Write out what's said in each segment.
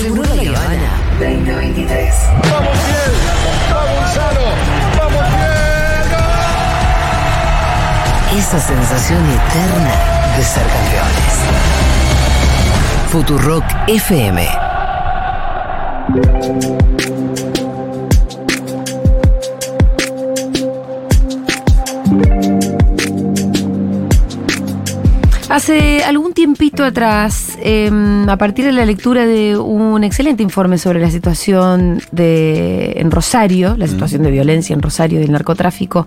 Seguro la Habana 2023. ¡Vamos bien! ¡Vamos Gonzalo! ¡Vamos bien! Esa sensación eterna de ser campeones. Futurock FM. Hace algún tiempito atrás, eh, a partir de la lectura de un excelente informe sobre la situación de, en Rosario, la situación de violencia en Rosario y del narcotráfico,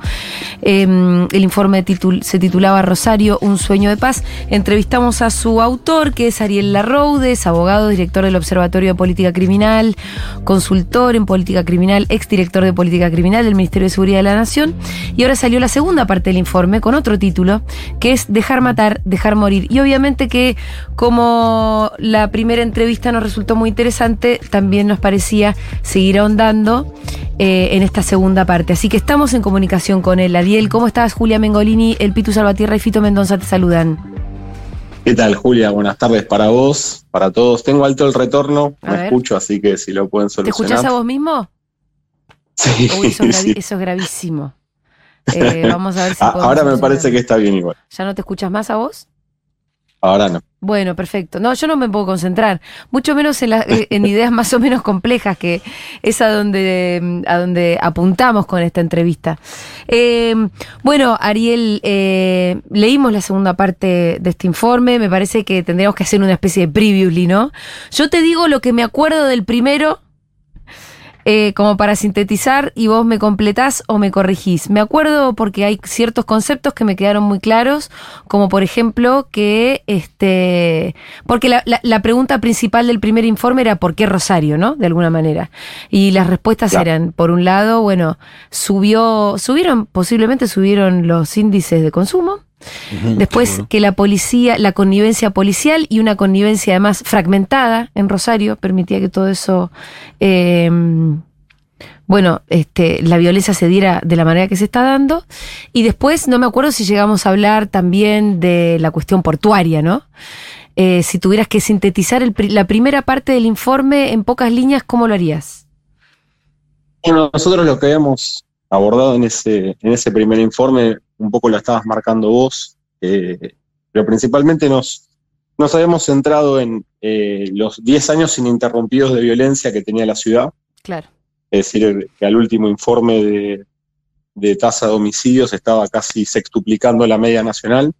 eh, el informe se titulaba Rosario, un sueño de paz. Entrevistamos a su autor, que es Ariel Larroudes, abogado, director del Observatorio de Política Criminal, consultor en política criminal, exdirector de política criminal del Ministerio de Seguridad de la Nación. Y ahora salió la segunda parte del informe con otro título, que es Dejar matar, dejar morir. Y obviamente que como la primera entrevista nos resultó muy interesante, también nos parecía seguir ahondando eh, en esta segunda parte. Así que estamos en comunicación con él. Ariel, ¿cómo estás? Julia Mengolini, el Pitu Salvatierra y Fito Mendoza te saludan. ¿Qué tal, Julia? Buenas tardes para vos, para todos. Tengo alto el retorno, A me ver. escucho, así que si lo pueden ¿Te solucionar. escuchás a vos mismo? Sí, Uy, eso, es sí. eso es gravísimo. Eh, vamos a ver si Ah, Ahora me parece que está bien igual. ¿Ya no te escuchas más a vos? Ahora no. Bueno, perfecto. No, yo no me puedo concentrar, mucho menos en, eh, en ideas más o menos complejas, que es a donde, a donde apuntamos con esta entrevista. Eh, bueno, Ariel, eh, leímos la segunda parte de este informe, me parece que tendríamos que hacer una especie de previously, ¿no? Yo te digo lo que me acuerdo del primero, eh, como para sintetizar, y vos me completás o me corregís. Me acuerdo porque hay ciertos conceptos que me quedaron muy claros, como por ejemplo que, este, porque la, la- la pregunta principal del primer informe era ¿por qué Rosario, no? De alguna manera. Y las respuestas Claro. eran, por un lado, bueno, subió, subieron, posiblemente subieron los índices de consumo. Después que la policía, la connivencia policial y una connivencia además fragmentada en Rosario permitía que todo eso, eh, bueno, este, la violencia se diera de la manera que se está dando. Y después, no me acuerdo si llegamos a hablar también de la cuestión portuaria, ¿no? Eh, si tuvieras que sintetizar el la primera parte del informe en pocas líneas, ¿cómo lo harías? Bueno, nosotros lo que habíamos abordado en ese, en ese primer informe, un poco lo estabas marcando vos, eh, pero principalmente nos, nos habíamos centrado en eh, los 10 años ininterrumpidos de violencia que tenía la ciudad. Claro. Es decir, que al último informe de, de tasa de homicidios estaba casi sextuplicando la media nacional.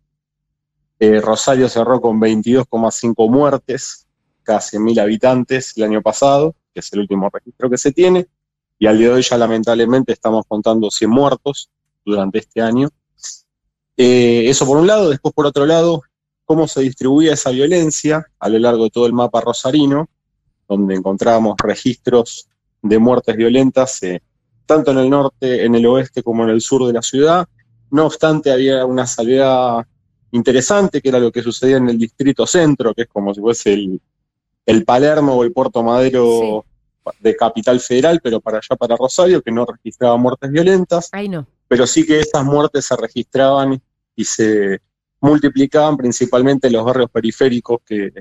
Eh, Rosario cerró con 22,5 muertes, casi 1.000 habitantes el año pasado, que es el último registro que se tiene, y al día de hoy ya lamentablemente estamos contando 100 muertos durante este año. Eh, eso por un lado, después por otro lado, cómo se distribuía esa violencia a lo largo de todo el mapa rosarino, donde encontrábamos registros de muertes violentas, eh, tanto en el norte, en el oeste como en el sur de la ciudad. No obstante, había una salida interesante, que era lo que sucedía en el distrito centro, que es como si fuese el, el Palermo o el Puerto Madero de Capital Federal, pero para allá, para Rosario, que no registraba muertes violentas Ahí no. Pero sí que esas muertes se registraban y se multiplicaban principalmente en los barrios periféricos que,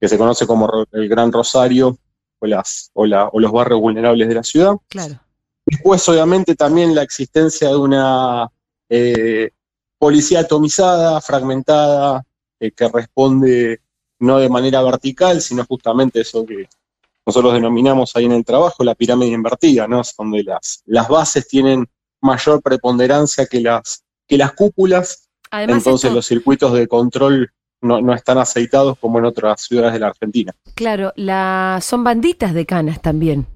que se conoce como el Gran Rosario o, las, o, la- o los barrios vulnerables de la ciudad. Claro. Después, obviamente, también la existencia de una eh, policía atomizada, fragmentada, eh, que responde no de manera vertical, sino justamente eso que nosotros denominamos ahí en el trabajo la pirámide invertida, ¿no? Es donde las, las bases tienen mayor preponderancia que las, que las cúpulas, Además, entonces esto- los circuitos de control no, no están aceitados como en otras ciudades de la Argentina. claro, la, son banditas de canas también,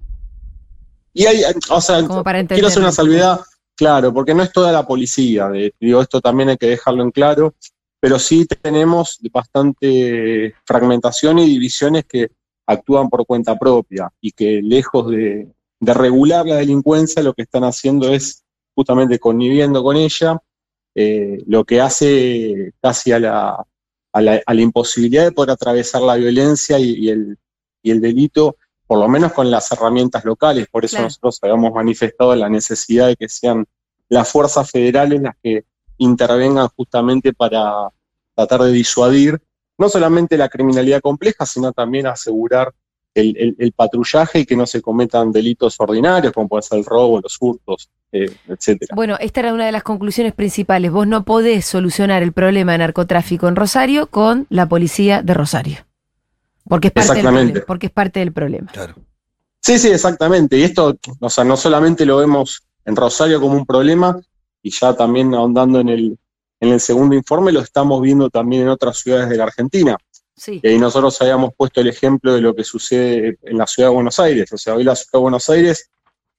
Y hay, o sea, como para entender. Quiero hacer una salvedad, claro, porque no es toda la policía, de- digo, esto también hay que dejarlo en claro, pero sí tenemos bastante fragmentación y divisiones que actúan por cuenta propia y que lejos de, de regular la delincuencia, lo que están haciendo es justamente conviviendo con ella, eh, lo que hace casi a la, a la, a la imposibilidad de poder atravesar la violencia y, y el, y el delito por lo menos con las herramientas locales. Por eso Claro. nosotros habíamos manifestado la necesidad de que sean las fuerzas federales las que intervengan justamente para tratar de disuadir no solamente la criminalidad compleja, sino también asegurar el, el, patrullaje y que no se cometan delitos ordinarios, como puede ser el robo, los hurtos, eh, etcétera. Bueno, esta era una de las conclusiones principales. Vos no podés solucionar el problema de narcotráfico en Rosario con la policía de Rosario. Porque es parte, Del, problema, porque es parte del problema. Claro. Sí, sí, exactamente. Y esto, o sea, no solamente lo vemos en Rosario como un problema, y ya también ahondando en el, en el segundo informe, lo estamos viendo también en otras ciudades de la Argentina. Y nosotros habíamos puesto el ejemplo de lo que sucede en la ciudad de Buenos Aires. O sea, hoy la ciudad de Buenos Aires,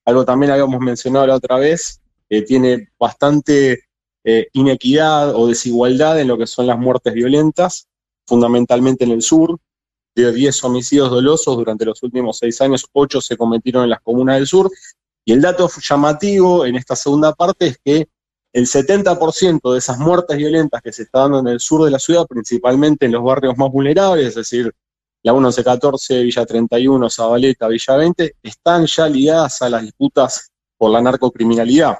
algo también habíamos mencionado la otra vez, eh, tiene bastante eh, inequidad o desigualdad en lo que son las muertes violentas, fundamentalmente en el sur. De 10 homicidios dolosos durante los últimos seis años, 8 se cometieron en las comunas del sur. Y el dato llamativo en esta segunda parte es que el 70% de esas muertes violentas que se están dando en el sur de la ciudad, principalmente en los barrios más vulnerables, es decir, la 1114, Villa 31, Zabaleta, Villa 20, están ya ligadas a las disputas por la narcocriminalidad.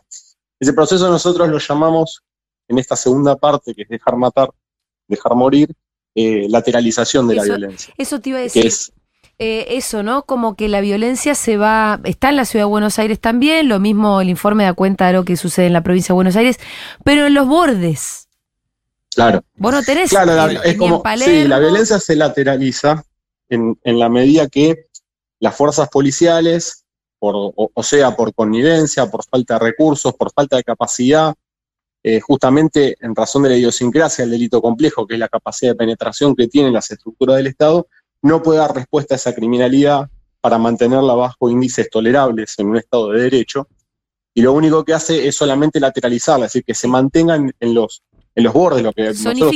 Ese proceso nosotros lo llamamos, en esta segunda parte, que es dejar matar, dejar morir, eh, lateralización de la violencia. Eso te iba a decir. Eh, eso, ¿no? Como que la violencia se va, está en la ciudad de Buenos Aires también, lo mismo el informe da cuenta de lo que sucede en la provincia de Buenos Aires, pero en los bordes. Claro. Vos no tenés. Claro, es como, sí, la violencia se lateraliza en, la medida que las fuerzas policiales, por, o, sea, por connivencia, por falta de recursos, por falta de capacidad, eh, justamente en razón de la idiosincrasia del delito complejo, que es la capacidad de penetración que tienen las estructuras del Estado, no puede dar respuesta a esa criminalidad para mantenerla bajo índices tolerables en un Estado de Derecho, y lo único que hace es solamente lateralizarla, es decir, que se mantengan en los, en los bordes, lo que nosotros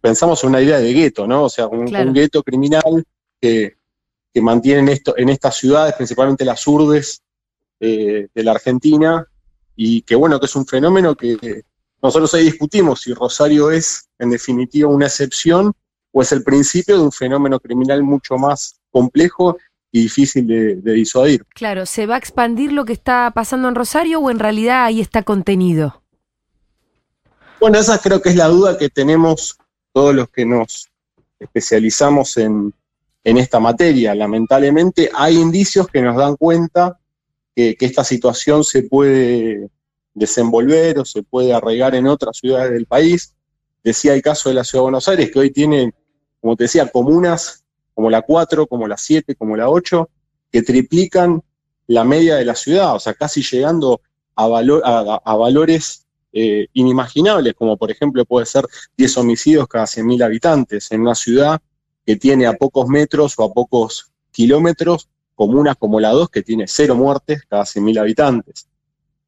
pensamos en una idea de gueto, ¿no? O sea, un, gueto criminal que, que mantienen esto en estas ciudades, principalmente las urdes eh, de la Argentina, y que bueno, que es un fenómeno que nosotros ahí discutimos si Rosario es en definitiva una excepción o es el principio de un fenómeno criminal mucho más complejo y difícil de, disuadir. Claro, ¿se va a expandir lo que está pasando en Rosario o en realidad ahí está contenido? Bueno, esa creo que es la duda que tenemos todos los que nos especializamos en, esta materia. Lamentablemente hay indicios que nos dan cuenta que, que, esta situación se puede desenvolver o se puede arraigar en otras ciudades del país. Decía el caso de la Ciudad de Buenos Aires, que hoy tiene como te decía, comunas como la 4, como la 7, como la 8, que triplican la media de la ciudad, o sea, casi llegando a, a, valores eh, inimaginables, como por ejemplo puede ser 10 homicidios cada 100.000 habitantes en una ciudad que tiene a pocos metros o a pocos kilómetros comunas como la 2 que tiene cero muertes cada 100.000 habitantes.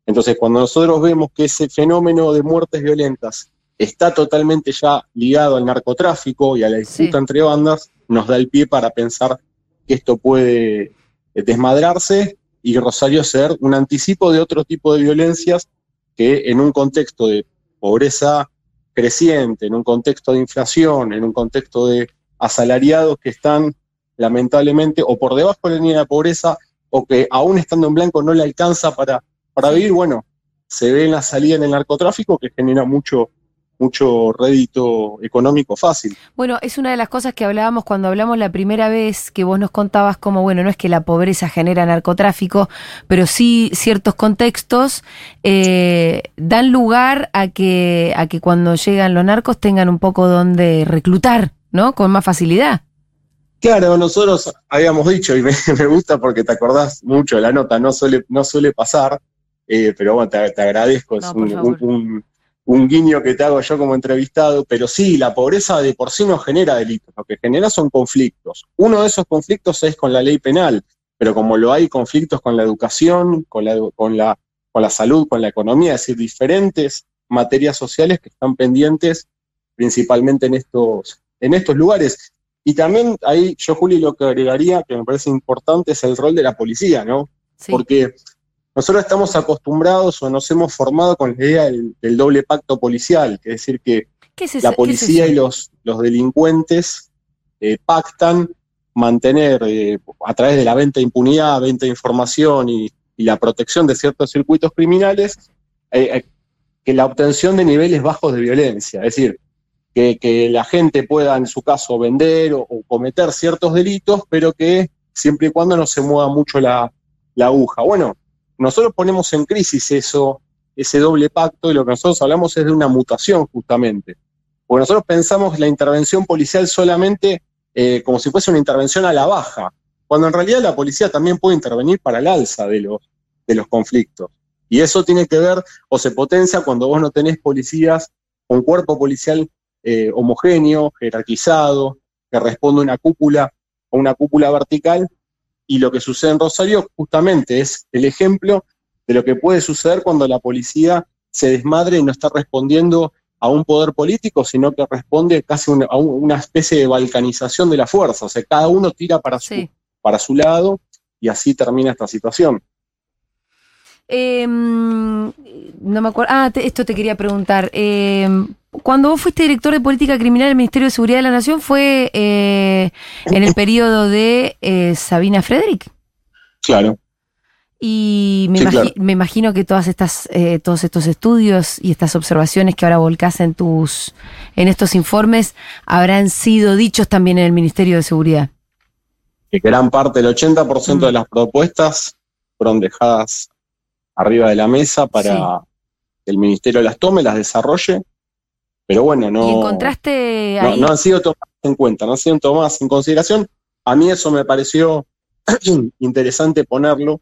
Entonces, cuando nosotros vemos que ese fenómeno de muertes violentas está totalmente ya ligado al narcotráfico y a la disputa entre bandas, nos da el pie para pensar que esto puede eh, desmadrarse y Rosario ser un anticipo de otro tipo de violencias que en un contexto de pobreza creciente, en un contexto de inflación, en un contexto de asalariados que están lamentablemente o por debajo de la línea de pobreza o que aún estando en blanco no le alcanza para, para vivir, bueno, se ve en la salida en el narcotráfico que genera mucho, mucho rédito económico fácil. Bueno, es una de las cosas que hablábamos cuando hablamos la primera vez que vos nos contabas como, bueno, no es que la pobreza genera narcotráfico, pero sí ciertos contextos eh, dan lugar a que, a que cuando llegan los narcos tengan un poco donde reclutar, ¿no? Con más facilidad. Claro, nosotros habíamos dicho, y me, gusta porque te acordás mucho de la nota, no suele, no suele pasar, eh, pero bueno, te, agradezco, es un un guiño que te hago yo como entrevistado, pero sí, la pobreza de por sí no genera delitos, lo que genera son conflictos. Uno de esos conflictos es con la ley penal, pero como lo hay conflictos con la educación, con la, con la, con la salud, con la economía, es decir, diferentes materias sociales que están pendientes principalmente en estos, en estos lugares. Y también ahí yo, Juli, lo que agregaría, que me parece importante, es el rol de la policía, ¿no? Porque nosotros estamos acostumbrados o nos hemos formado con la idea del, doble pacto policial, que es decir, que la policía y los, los delincuentes eh, pactan mantener eh, a través de la venta de impunidad, venta de información y, la protección de ciertos circuitos criminales, eh, que la obtención de niveles bajos de violencia, es decir, que, la gente pueda en su caso vender o, cometer ciertos delitos, pero que siempre y cuando no se mueva mucho la, la aguja. Bueno, nosotros ponemos en crisis eso, ese doble pacto y lo que nosotros hablamos es de una mutación justamente. Porque nosotros pensamos la intervención policial solamente eh, como si fuese una intervención a la baja, cuando en realidad la policía también puede intervenir para el alza de los, de los conflictos. Y eso tiene que ver o se potencia cuando vos no tenés policías con cuerpo policial eh, homogéneo, jerarquizado, que responde a una cúpula o una cúpula vertical. Y lo que sucede en Rosario justamente es el ejemplo de lo que puede suceder cuando la policía se desmadre y no está respondiendo a un poder político, sino que responde casi a una especie de balcanización de la fuerza. O sea, cada uno tira para, su, para su lado y así termina esta situación. Em, no me acuerdo. Ah, esto te quería preguntar. Em, cuando vos fuiste director de política criminal del Ministerio de Seguridad de la Nación, ¿fue eh, en el periodo de eh, Sabina Frederick? Claro. Y me, imagino que todas estas, eh, todos estos estudios y estas observaciones que ahora volcás en tus, en estos informes, habrán sido dichos también en el Ministerio de Seguridad. Que gran parte, el 80% de mm. las propuestas fueron dejadas arriba de la mesa para que el ministerio las tome, las desarrolle, pero bueno, no, encontraste no, han sido tomadas en cuenta, no han sido tomadas en consideración. A mí eso me pareció interesante ponerlo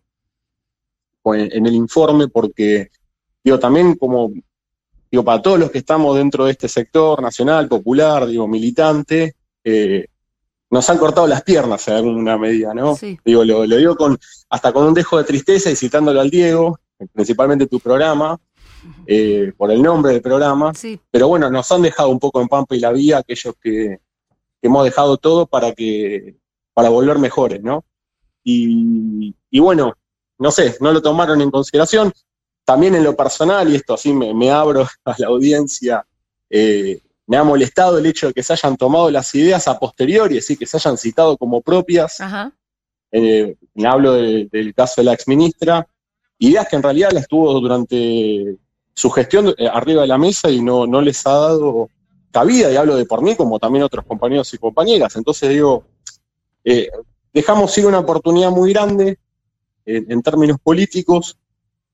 en, el informe porque, digo, también como, digo, para todos los que estamos dentro de este sector nacional, popular, digo, militante, eh, nos han cortado las piernas en alguna medida, ¿no? Digo, lo, lo, digo con, hasta con un dejo de tristeza y citándolo al Diego, principalmente tu programa, eh, por el nombre del programa. Pero bueno, nos han dejado un poco en Pampa y la Vía aquellos que, hemos dejado todo para que para volver mejores, ¿no? Y, bueno, no sé, no lo tomaron en consideración. También en lo personal, y esto así me, abro a la audiencia, eh, me ha molestado el hecho de que se hayan tomado las ideas a posteriori, es decir, que se hayan citado como propias. Eh, me hablo del caso de la exministra, ideas que en realidad las tuvo durante su gestión eh, arriba de la mesa y no, no les ha dado cabida, y hablo de por mí como también otros compañeros y compañeras. Entonces digo, eh, dejamos ir una oportunidad muy grande en, términos políticos,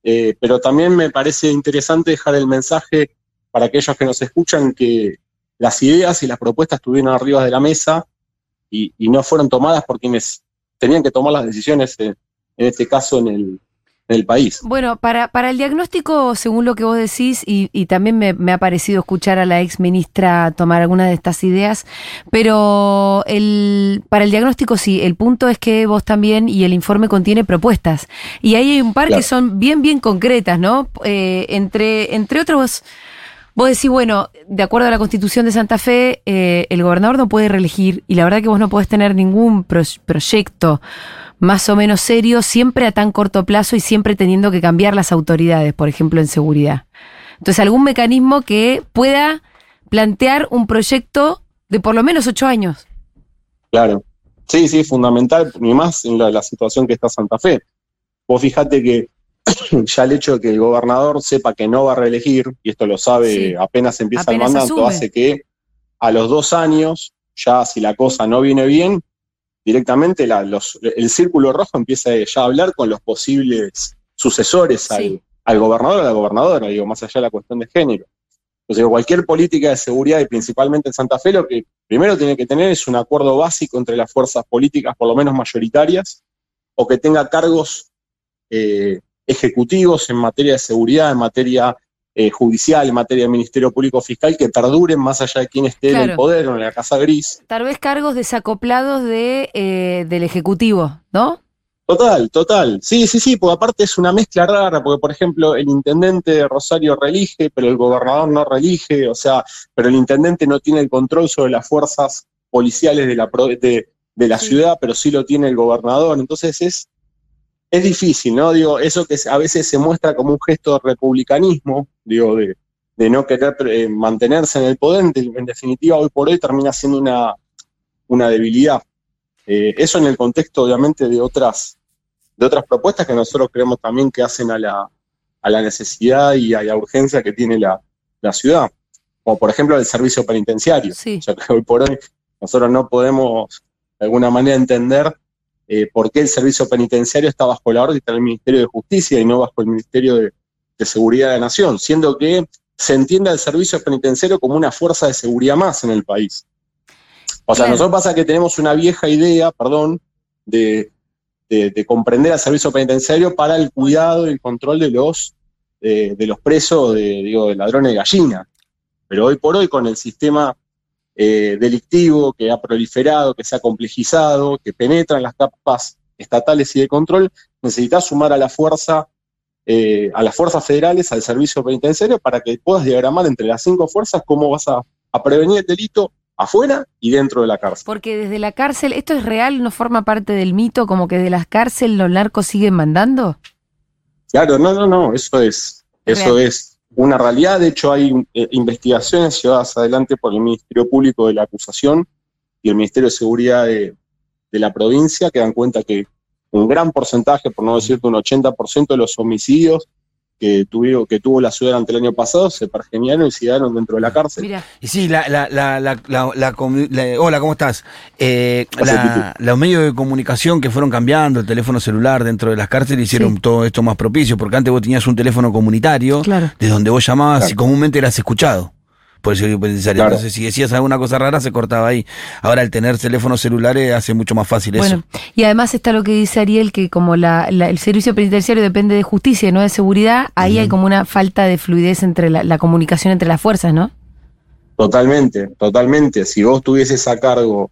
eh, pero también me parece interesante dejar el mensaje para aquellos que nos escuchan que las ideas y las propuestas estuvieron arriba de la mesa y, no fueron tomadas por quienes tenían que tomar las decisiones, en este caso en el, el país. Bueno, para, para el diagnóstico, según lo que vos decís, y, y también me, ha parecido escuchar a la ex ministra tomar alguna de estas ideas, pero el, para el diagnóstico sí, el punto es que vos también y el informe contiene propuestas. Y ahí hay un par que son bien, bien concretas, ¿no? Eh, entre, entre otros... Vos decís, bueno, de acuerdo a la constitución de Santa Fe, eh, el gobernador no puede reelegir y la verdad que vos no podés tener ningún proyecto más o menos serio, siempre a tan corto plazo y siempre teniendo que cambiar las autoridades, por ejemplo, en seguridad. Entonces, algún mecanismo que pueda plantear un proyecto de por lo menos ocho años. Claro. Sí, sí, fundamental, ni más en la, situación que está Santa Fe. Vos fijate que ya el hecho de que el gobernador sepa que no va a reelegir, y esto lo sabe apenas empieza el mandato, hace que a los dos años, ya si la cosa no viene bien, directamente el círculo rojo empieza ya a hablar con los posibles sucesores al, gobernador o a la gobernadora, digo, más allá de la cuestión de género. Entonces, cualquier política de seguridad y principalmente en Santa Fe, lo que primero tiene que tener es un acuerdo básico entre las fuerzas políticas, por lo menos mayoritarias, o que tenga cargos eh, ejecutivos en materia de seguridad, en materia eh, judicial, en materia de Ministerio Público Fiscal, que perduren más allá de quién esté en el poder o en la Casa Gris. Tal vez cargos desacoplados de, eh, del Ejecutivo, ¿no? Total, total. Sí, sí, sí, porque aparte es una mezcla rara, porque por ejemplo el intendente de Rosario relige, pero el gobernador no relige, o sea, pero el intendente no tiene el control sobre las fuerzas policiales de la, de, de la ciudad, pero sí lo tiene el gobernador. Entonces es, es difícil, ¿no? Digo, eso que a veces se muestra como un gesto de republicanismo, digo, de, no querer eh, mantenerse en el poder, en, definitiva, hoy por hoy termina siendo una, una debilidad. Eh, eso en el contexto, obviamente, de otras, de otras propuestas que nosotros creemos también que hacen a la, a la necesidad y a la urgencia que tiene la, ciudad, como por ejemplo el servicio penitenciario. O sea, que hoy por hoy nosotros no podemos de alguna manera entender eh, por qué el servicio penitenciario está bajo la órbita del Ministerio de Justicia y no bajo el Ministerio de, de Seguridad de la Nación, siendo que se entiende al servicio penitenciario como una fuerza de seguridad más en el país. O sea, nosotros pasa que tenemos una vieja idea, perdón, de, de- de comprender al servicio penitenciario para el cuidado y el control de los, eh, de los presos, de, digo, de ladrones de gallina. Pero hoy por hoy, con el sistema eh, delictivo que ha proliferado, que se ha complejizado, que penetra en las capas estatales y de control, necesitas sumar a la fuerza, eh, a las fuerzas federales, al servicio penitenciario, para que puedas diagramar entre las cinco fuerzas cómo vas a, a prevenir el delito afuera y dentro de la cárcel. Porque desde la cárcel, ¿esto es real? ¿No forma parte del mito como que de las cárceles los narcos siguen mandando? Claro, no, no, no, eso es, eso es una realidad. De hecho, hay eh, investigaciones llevadas adelante por el Ministerio Público de la Acusación y el Ministerio de Seguridad de, de la provincia que dan cuenta que un gran porcentaje, por no decirte un 80% de los homicidios que, tuvieron, que tuvo la ciudad durante el año pasado se pergeniaron y se dieron dentro de la cárcel. Mira, Y sí, la, la, la, la, la- la comu- la- hola, ¿cómo estás? Eh, los medios de comunicación que fueron cambiando, el teléfono celular dentro de las cárceles hicieron Sí. todo esto más propicio, porque antes vos tenías un teléfono comunitario, claro. de donde vos llamabas Claro. y comúnmente eras escuchado por el servicio penitenciario. Claro. Entonces, si decías alguna cosa rara, se cortaba ahí. Ahora, el tener teléfonos celulares hace mucho más fácil eso. Bueno, y además está lo que dice Ariel, que como la, la- el servicio penitenciario depende de justicia y no de seguridad, ahí hay como una falta de fluidez entre la, la comunicación entre las fuerzas, ¿no? Totalmente, totalmente. Si vos tuvieses a cargo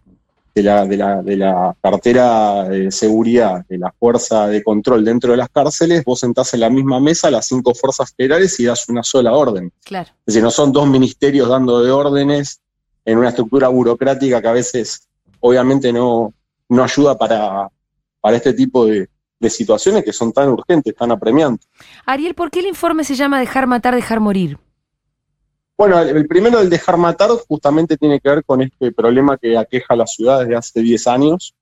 de la, de la, de la cartera de seguridad, de la fuerza de control dentro de las cárceles, vos sentás en la misma mesa las cinco fuerzas federales y das una sola orden. Claro. Es decir, no son dos ministerios dando de órdenes en una estructura burocrática que a veces obviamente no, no ayuda para, para este tipo de, de situaciones que son tan urgentes, tan apremiantes. Ariel, ¿por qué el informe se llama Dejar matar, dejar morir? Bueno, el el primero del dejar matar justamente tiene que ver con este problema que aqueja a la ciudad desde hace 10 años,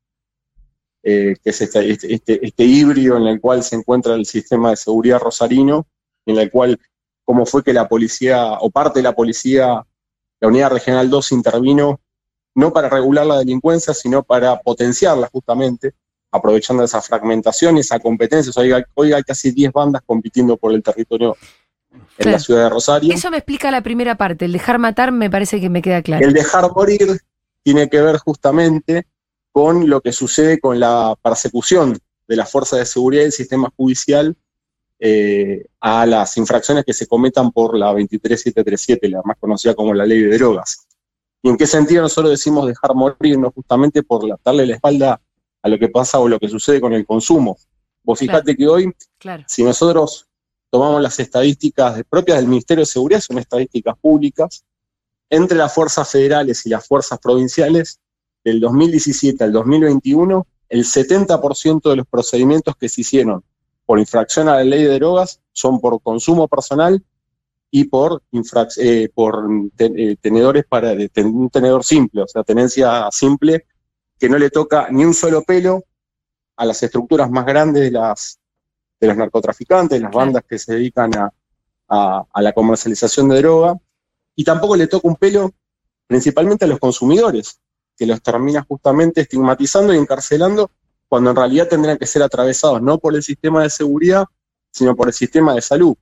eh, que es este, este, este- este híbrido en el cual se encuentra el sistema de seguridad rosarino, en el cual, cómo fue que la policía, o parte de la policía, la Unidad Regional 2 intervino, no para regular la delincuencia, sino para potenciarla justamente, aprovechando esa fragmentación y esa competencia. O sea, hoy hay- hoy hay casi 10 bandas compitiendo por el territorio en Claro. la ciudad de Rosario. Eso me explica la primera parte. El dejar matar me parece que me queda claro. El dejar morir tiene que ver justamente con lo que sucede con la persecución de las fuerzas de seguridad y del sistema judicial eh, a las infracciones que se cometan por la 23737, la más conocida como la ley de drogas. ¿Y en qué sentido nosotros decimos dejar morir? No justamente por la- darle la espalda a lo que pasa o lo que sucede con el consumo. Vos fijate que hoy Claro. si nosotros tomamos las estadísticas propias del Ministerio de Seguridad, son estadísticas públicas, entre las fuerzas federales y las fuerzas provinciales, del 2017 al 2021, el 70% de los procedimientos que se hicieron por infracción a la ley de drogas son por consumo personal y por, eh, por eh, tenedores para un tenedor simple, o sea, tenencia simple, que no le toca ni un solo pelo a las estructuras más grandes de las de los narcotraficantes, las bandas que se dedican a, a- a la comercialización de droga, y tampoco le toca un pelo principalmente a los consumidores, que los termina justamente estigmatizando y encarcelando cuando en realidad tendrían que ser atravesados no por el sistema de seguridad, sino por el sistema de salud.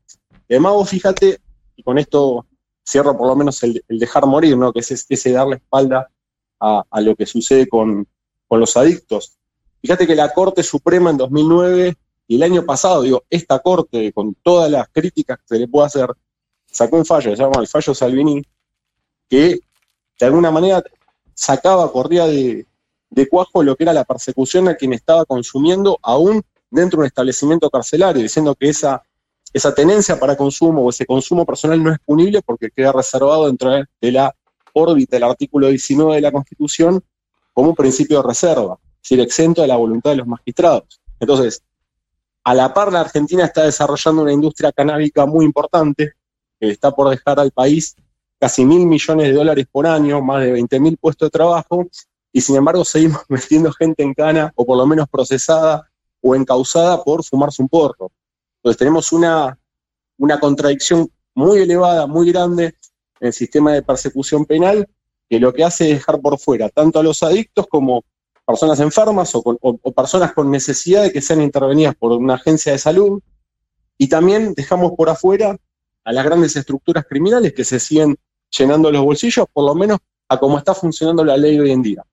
Además vos fíjate, y con esto cierro por lo menos el, el dejar morir, ¿no? que es ese, ese darle espalda a, a lo que sucede con, con los adictos. Fíjate que la Corte Suprema en 2009 y el año pasado, digo, esta Corte, con todas las críticas que se le puede hacer, sacó un fallo, se llama el fallo Salvini, que de alguna manera sacaba, corría de, cuajo lo que era la persecución a quien estaba consumiendo aún dentro de un establecimiento carcelario, diciendo que esa, esa tenencia para consumo o ese consumo personal no es punible porque queda reservado dentro de de la órbita del artículo 19 de la Constitución como un principio de reserva, es decir, exento de la voluntad de los magistrados. Entonces, a la par la Argentina está desarrollando una industria canábica muy importante, que está por dejar al país casi mil millones de dólares por año, más de 20 mil puestos de trabajo, y sin embargo seguimos metiendo gente en cana, o por lo menos procesada o encausada por fumarse un porro. Entonces tenemos una, una contradicción muy elevada, muy grande en el sistema de persecución penal, que lo que hace es dejar por fuera tanto a los adictos como personas enfermas o, con- o- personas con necesidad de que sean intervenidas por una agencia de salud. Y también dejamos por afuera a las grandes estructuras criminales que se siguen llenando los bolsillos, por lo menos a cómo está funcionando la ley hoy en día.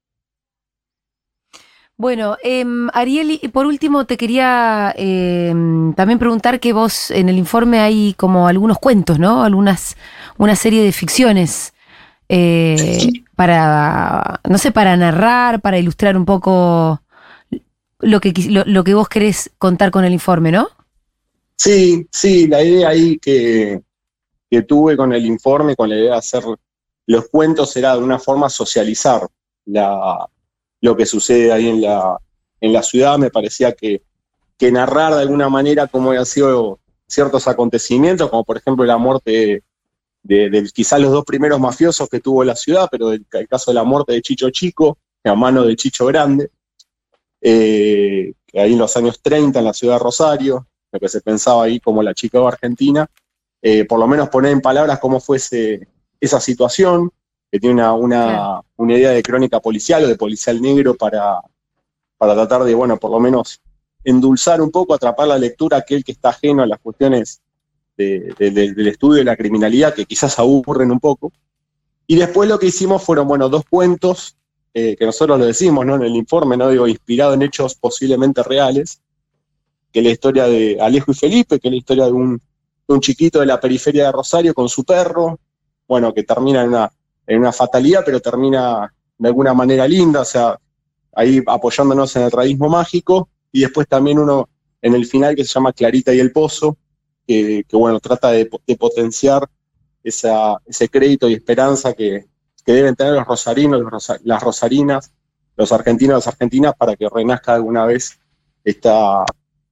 Bueno, em, Ariel, y por último te quería em, también preguntar que vos en el informe hay como algunos cuentos, ¿no? Algunas, una serie de ficciones eh, para, no sé, para narrar, para ilustrar un poco lo que, lo, lo que vos querés contar con el informe, ¿no? Sí, sí, la idea ahí que, que tuve con el informe, con la idea de hacer los cuentos, era de una forma socializar la, lo que sucede ahí en la, en la ciudad. Me parecía que, que narrar de alguna manera cómo habían sido ciertos acontecimientos, como por ejemplo la muerte de, de quizás los dos primeros mafiosos que tuvo la ciudad, pero el, el caso de la muerte de Chicho Chico, a mano de Chicho Grande, eh, que ahí en los años 30 en la ciudad de Rosario, lo que se pensaba ahí como la Chicago Argentina, eh, por lo menos poner en palabras cómo fue ese- esa situación, que tiene una, una, una idea de crónica policial o de policial negro para, para tratar de, bueno, por lo menos endulzar un poco, atrapar la lectura a aquel que está ajeno a las cuestiones de- de- de- del estudio de la criminalidad, que quizás aburren un poco. Y después lo que hicimos fueron, bueno, dos cuentos, eh, que nosotros lo decimos, ¿no? En el informe, ¿no? Digo, inspirado en hechos posiblemente reales, que es la historia de Alejo y Felipe, que es la historia de un, un chiquito de la periferia de Rosario con su perro, bueno, que termina en una, en una fatalidad, pero termina de alguna manera linda, o sea, ahí apoyándonos en el realismo mágico, y después también uno en el final que se llama Clarita y el Pozo, que, bueno, trata de, potenciar ese crédito y esperanza que, deben tener los rosarinos, las rosarinas, los argentinos, las argentinas, para que renazca alguna vez esta,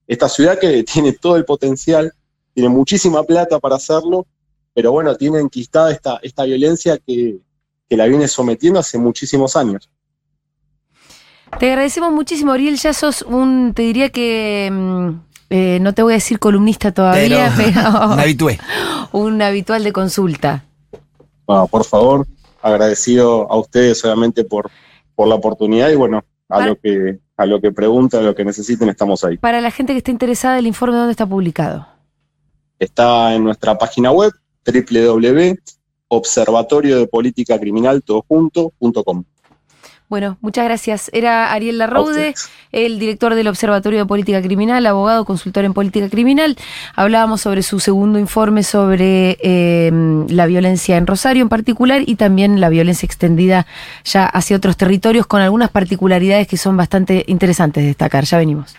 esta ciudad que tiene todo el potencial, tiene muchísima plata para hacerlo, pero bueno, tiene enquistada esta, esta violencia que, que la viene sometiendo hace muchísimos años. Te agradecemos muchísimo, Ariel. Ya sos un, te diría que, mm, eh, no te voy a decir columnista todavía, Pero, pero, me habitué. un habitual de consulta. Bueno, por favor, agradecido a ustedes solamente por, por la oportunidad y bueno, a Para- lo que a lo que pregunten, a lo que necesiten, estamos ahí. Para la gente que esté interesada, el informe dónde está publicado. Está en nuestra página web www.observatorio Bueno, muchas gracias. Era Ariel ustedes. el director del Observatorio de Política Criminal, abogado, consultor en política criminal. Hablábamos sobre su segundo informe sobre eh, la violencia en Rosario en particular y también la violencia extendida ya hacia otros territorios con algunas particularidades que son bastante interesantes de destacar. Ya venimos.